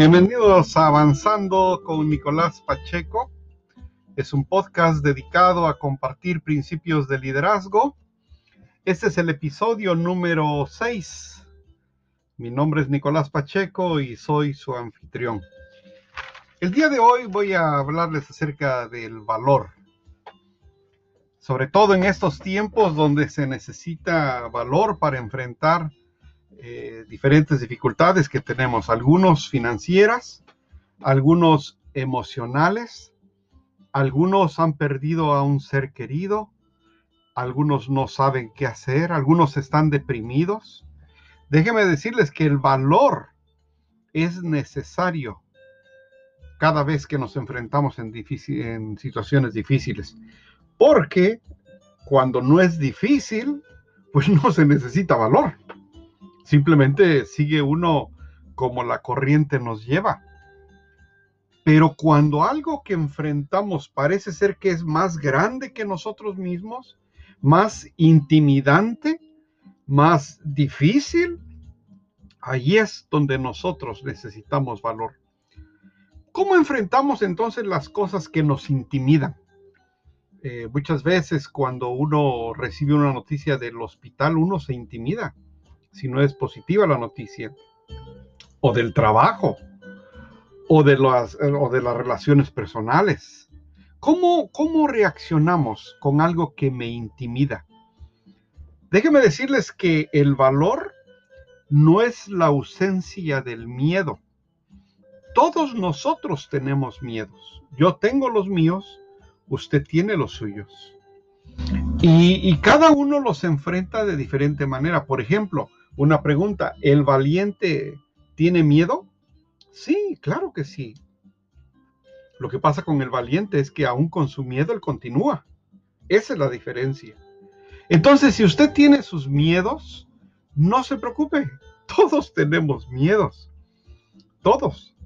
Bienvenidos a Avanzando con Nicolás Pacheco. Es un podcast dedicado a compartir principios de liderazgo. Este es el episodio número 6. Mi nombre es Nicolás Pacheco y soy su anfitrión. El día de hoy voy a hablarles acerca del valor. Sobre todo en estos tiempos donde se necesita valor para enfrentar eh, diferentes dificultades que tenemos, algunos financieras, algunos emocionales, algunos han perdido a un ser querido, algunos no saben qué hacer, algunos están deprimidos. Déjenme decirles que el valor es necesario cada vez que nos enfrentamos en, en situaciones difíciles, porque cuando no es difícil, pues no se necesita valor. Simplemente sigue uno como la corriente nos lleva. Pero cuando algo que enfrentamos parece ser que es más grande que nosotros mismos, más intimidante, más difícil, ahí es donde nosotros necesitamos valor. ¿Cómo enfrentamos entonces las cosas que nos intimidan? Eh, muchas veces cuando uno recibe una noticia del hospital, uno se intimida si no es positiva la noticia, o del trabajo, o de las, o de las relaciones personales. ¿Cómo, ¿Cómo reaccionamos con algo que me intimida? Déjenme decirles que el valor no es la ausencia del miedo. Todos nosotros tenemos miedos. Yo tengo los míos, usted tiene los suyos. Y, y, cada uno los enfrenta de diferente manera. Por ejemplo, una pregunta, ¿el valiente tiene miedo? Sí, claro que sí. Lo que pasa con el valiente es que aún con su miedo él continúa. Esa es la diferencia. Entonces, si usted tiene sus miedos, no se preocupe. Todos tenemos miedos. Todos.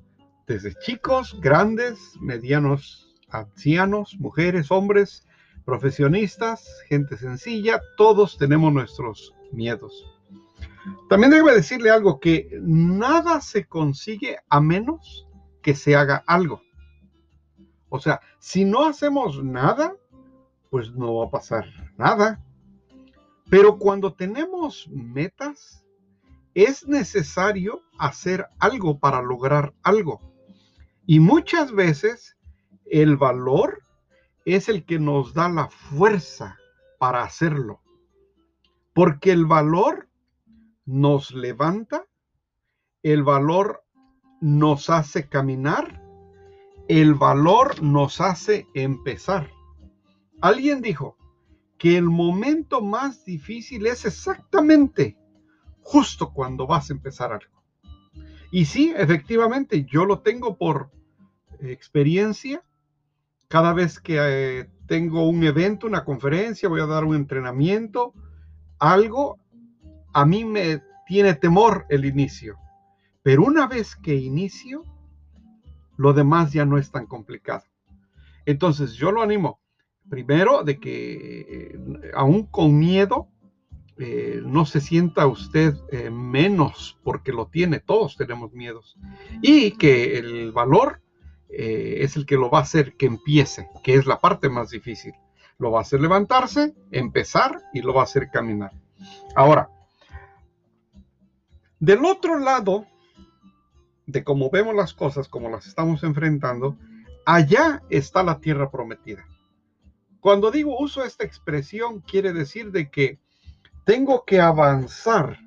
Desde chicos, grandes, medianos, ancianos, mujeres, hombres, profesionistas, gente sencilla, todos tenemos nuestros miedos. También debe decirle algo, que nada se consigue a menos que se haga algo. O sea, si no hacemos nada, pues no va a pasar nada. Pero cuando tenemos metas, es necesario hacer algo para lograr algo. Y muchas veces el valor es el que nos da la fuerza para hacerlo. Porque el valor nos levanta, el valor nos hace caminar, el valor nos hace empezar. Alguien dijo que el momento más difícil es exactamente justo cuando vas a empezar algo. Y sí, efectivamente, yo lo tengo por experiencia. Cada vez que eh, tengo un evento, una conferencia, voy a dar un entrenamiento, algo, a mí me tiene temor el inicio, pero una vez que inicio, lo demás ya no es tan complicado. Entonces yo lo animo, primero, de que eh, aún con miedo, eh, no se sienta usted eh, menos porque lo tiene, todos tenemos miedos. Y que el valor es el que lo va a hacer que empiece, que es la parte más difícil. Lo va a hacer levantarse, empezar y lo va a hacer caminar. Ahora, del otro lado de cómo vemos las cosas, como las estamos enfrentando, allá está la tierra prometida. Cuando digo uso esta expresión, quiere decir de que tengo que avanzar,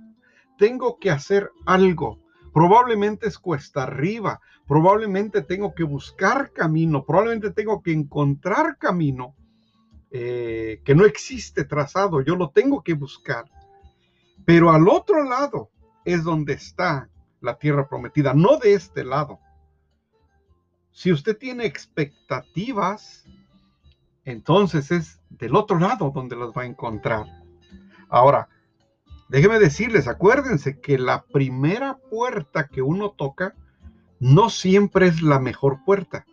tengo que hacer algo. Probablemente es cuesta arriba, probablemente tengo que buscar camino, probablemente tengo que encontrar camino eh, que no existe trazado, yo lo tengo que buscar. Pero al otro lado es donde está la tierra prometida, no de este lado. Si usted tiene expectativas, entonces es del otro lado donde las va a encontrar. Ahora, déjeme decirles, acuérdense que la primera puerta que uno toca no siempre es la mejor puerta.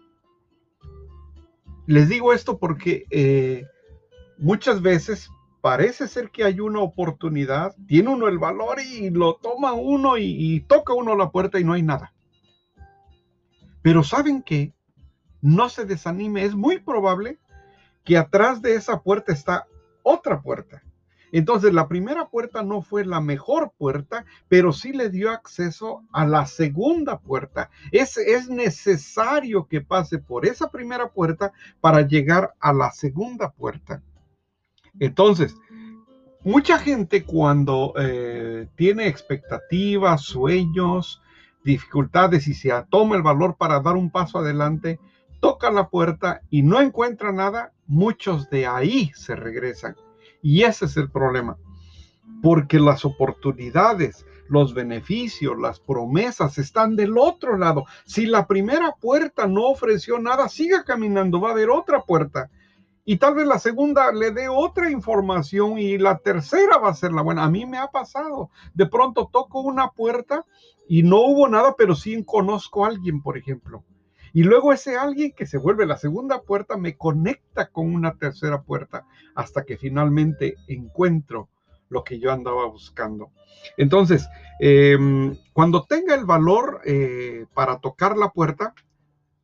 Les digo esto porque eh, muchas veces parece ser que hay una oportunidad, tiene uno el valor y lo toma uno y, toca uno la puerta y no hay nada. Pero ¿saben qué? No se desanime, es muy probable que atrás de esa puerta está otra puerta. Entonces, la primera puerta no fue la mejor puerta, pero sí le dio acceso a la segunda puerta. Es, es necesario que pase por esa primera puerta para llegar a la segunda puerta. Entonces, mucha gente cuando eh, tiene expectativas, sueños, dificultades y se toma el valor para dar un paso adelante, toca la puerta y no encuentra nada, muchos de ahí se regresan. Y ese es el problema, porque las oportunidades, los beneficios, las promesas están del otro lado. Si la primera puerta no ofreció nada, siga caminando, va a haber otra puerta. Y tal vez la segunda le dé otra información y la tercera va a ser la buena. A mí me ha pasado. De pronto toco una puerta y no hubo nada, pero sí conozco a alguien, por ejemplo. Y luego ese alguien que se vuelve la segunda puerta me conecta con una tercera puerta hasta que finalmente encuentro lo que yo andaba buscando. Entonces, em, cuando tenga el valor eh, para tocar la puerta,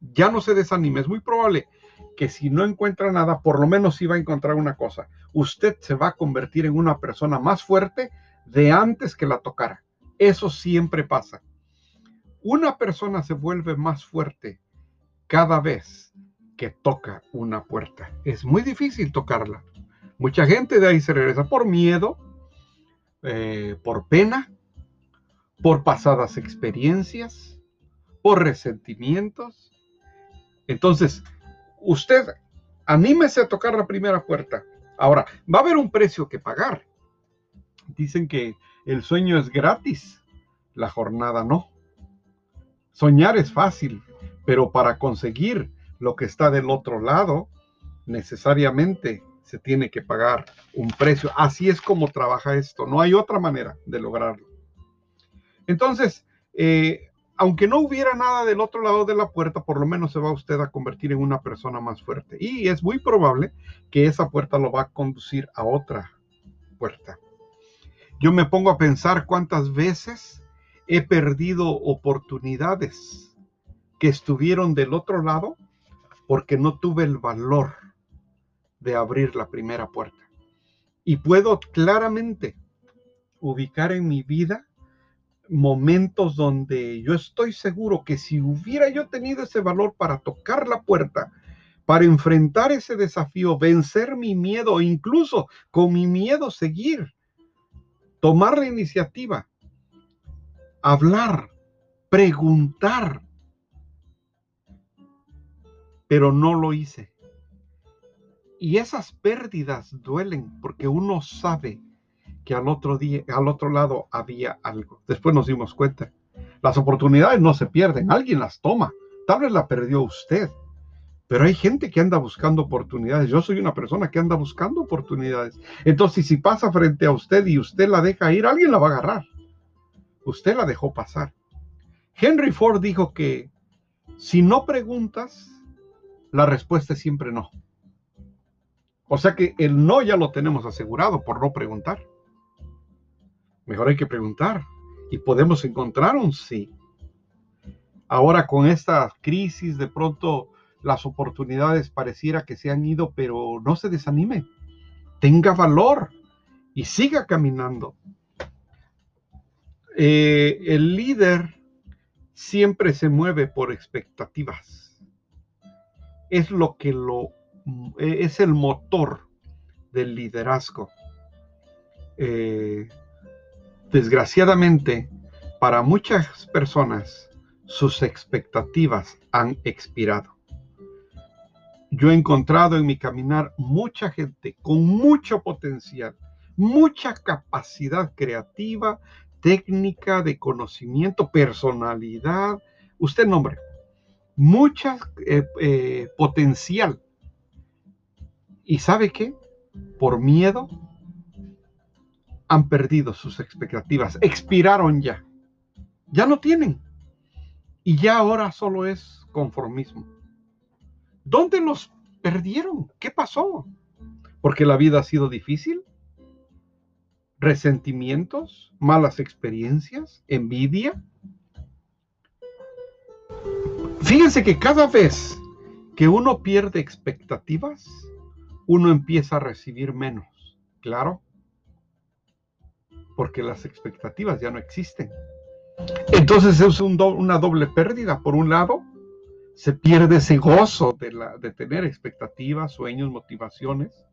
ya no se desanime. Es muy probable que si no encuentra nada, por lo menos va a encontrar una cosa. Usted se va a convertir en una persona más fuerte de antes que la tocara. Eso siempre pasa. Una persona se vuelve más fuerte cada vez que toca una puerta. Es muy difícil tocarla. Mucha gente de ahí se regresa por miedo, eh, por pena, por pasadas experiencias, por resentimientos. Entonces, usted anímese a tocar la primera puerta. Ahora, va a haber un precio que pagar. Dicen que el sueño es gratis, la jornada no. Soñar es fácil, pero para conseguir lo que está del otro lado, necesariamente se tiene que pagar un precio. Así es como trabaja esto. No hay otra manera de lograrlo. Entonces, eh, aunque no hubiera nada del otro lado de la puerta, por lo menos se va usted a convertir en una persona más fuerte. Y es muy probable que esa puerta lo va a conducir a otra puerta. Yo me pongo a pensar cuántas veces he perdido oportunidades que estuvieron del otro lado porque no tuve el valor de abrir la primera puerta. Y puedo claramente ubicar en mi vida momentos donde yo estoy seguro que si hubiera yo tenido ese valor para tocar la puerta, para enfrentar ese desafío, vencer mi miedo, incluso con mi miedo seguir, tomar la iniciativa, hablar, preguntar, pero no lo hice. Y esas pérdidas duelen porque uno sabe que al otro día, al otro lado había algo. Después nos dimos cuenta. Las oportunidades no se pierden, alguien las toma. Tal vez la perdió usted, pero hay gente que anda buscando oportunidades. Yo soy una persona que anda buscando oportunidades. Entonces, si pasa frente a usted y usted la deja ir, alguien la va a agarrar. Usted la dejó pasar. Henry Ford dijo que si no preguntas, la respuesta es siempre no. O sea que el no ya lo tenemos asegurado por no preguntar. Mejor hay que preguntar y podemos encontrar un sí. Ahora con esta crisis de pronto las oportunidades pareciera que se han ido, pero no se desanime. Tenga valor y siga caminando. Eh, el líder siempre se mueve por expectativas es lo que lo es el motor del liderazgo. Eh, desgraciadamente, para muchas personas, sus expectativas han expirado. Yo he encontrado en mi caminar mucha gente con mucho potencial, mucha capacidad creativa, técnica, de conocimiento, personalidad, usted nombre, mucha eh, eh, potencial. ¿Y sabe qué? Por miedo han perdido sus expectativas, expiraron ya, ya no tienen. Y ya ahora solo es conformismo. ¿Dónde los perdieron? ¿Qué pasó? Porque la vida ha sido difícil. Resentimientos, malas experiencias, envidia, Fíjense que cada vez que uno pierde expectativas, uno empieza a recibir menos. Claro, porque las expectativas ya no existen. Entonces es una doble pérdida. Por un lado, se pierde ese gozo de, de tener expectativas, sueños, motivaciones.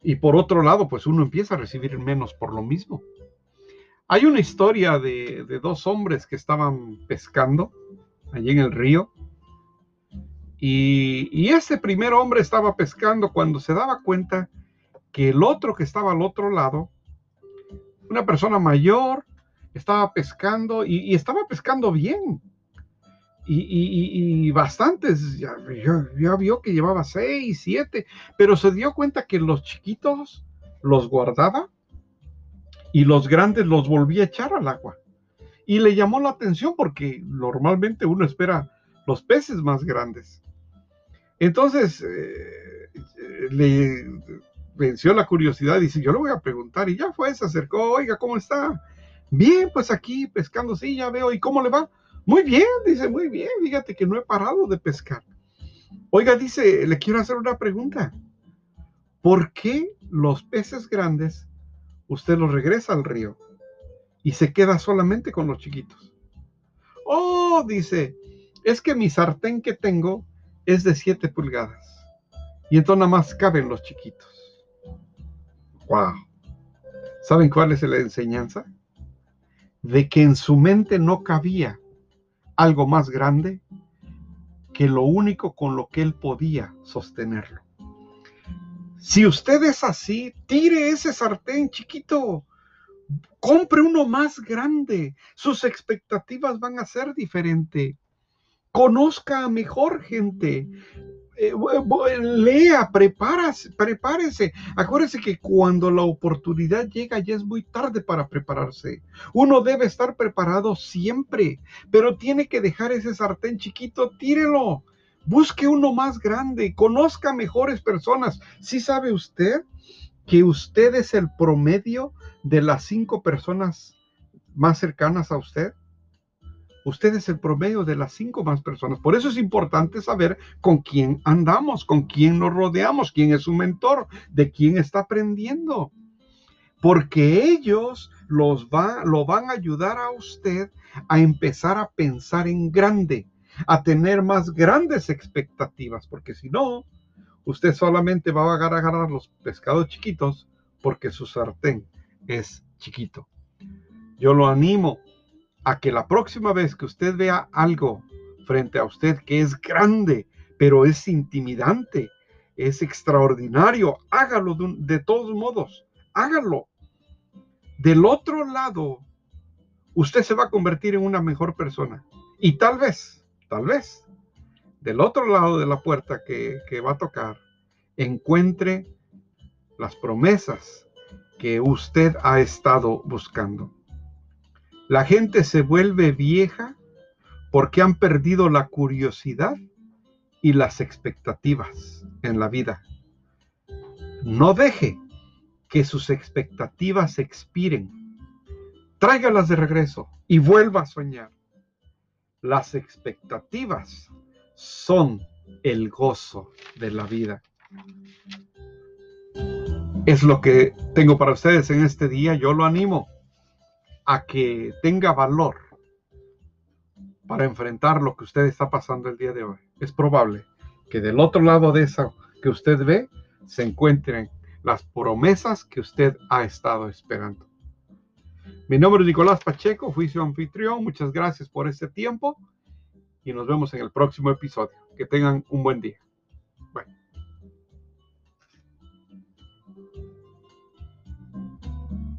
Y por otro lado, pues uno empieza a recibir menos por lo mismo. Hay una historia de, dos hombres que estaban pescando allí en el río. Y, y, ese primer hombre estaba pescando cuando se daba cuenta que el otro que estaba al otro lado, una persona mayor, estaba pescando y, estaba pescando bien. Y, bastantes, ya, vio que llevaba seis, siete, pero se dio cuenta que los chiquitos los guardaba y los grandes los volvía a echar al agua. Y le llamó la atención porque normalmente uno espera los peces más grandes. Entonces, eh, le venció la curiosidad y dice, yo le voy a preguntar. Y ya fue, se acercó, oiga, ¿cómo está? Bien, pues aquí pescando, sí, ya veo. ¿Y cómo le va? Muy bien, dice, muy bien. Fíjate que no he parado de pescar. Oiga, dice, le quiero hacer una pregunta. ¿Por qué los peces grandes usted los regresa al río y se queda solamente con los chiquitos? Oh, dice, es que mi sartén que tengo es de 7 pulgadas y entonces nada más caben los chiquitos. Wow. ¿Saben cuál es la enseñanza? De que en su mente no cabía algo más grande que lo único con lo que él podía sostenerlo. Si usted es así, tire ese sartén chiquito, compre uno más grande, sus expectativas van a ser diferentes. Conozca a mejor gente, eh, lea, prepárese, prepárese. Acuérdese que cuando la oportunidad llega ya es muy tarde para prepararse. Uno debe estar preparado siempre, pero tiene que dejar ese sartén chiquito, tírelo. Busque uno más grande, conozca mejores personas. ¿Sí sabe usted que usted es el promedio de las cinco personas más cercanas a usted? Usted es el promedio de las cinco más personas. Por eso es importante saber con quién andamos, con quién nos rodeamos, quién es su mentor, de quién está aprendiendo. Porque ellos los va, lo van a ayudar a usted a empezar a pensar en grande, a tener más grandes expectativas. Porque si no, usted solamente va a agarrar, los pescados chiquitos porque su sartén es chiquito. Yo lo animo a que la próxima vez que usted vea algo frente a usted que es grande, pero es intimidante, es extraordinario, hágalo de, todos modos, hágalo. Del otro lado, usted se va a convertir en una mejor persona. Y tal vez, tal vez, del otro lado de la puerta que, va a tocar, encuentre las promesas que usted ha estado buscando. La gente se vuelve vieja porque han perdido la curiosidad y las expectativas en la vida. No deje que sus expectativas expiren. Tráigalas de regreso y vuelva a soñar. Las expectativas son el gozo de la vida. Es lo que tengo para ustedes en este día. Yo lo animo a que tenga valor para enfrentar lo que usted está pasando el día de hoy. Es probable que del otro lado de eso que usted ve se encuentren las promesas que usted ha estado esperando. Mi nombre es Nicolás Pacheco, fui su anfitrión. Muchas gracias por este tiempo y nos vemos en el próximo episodio. Que tengan un buen día.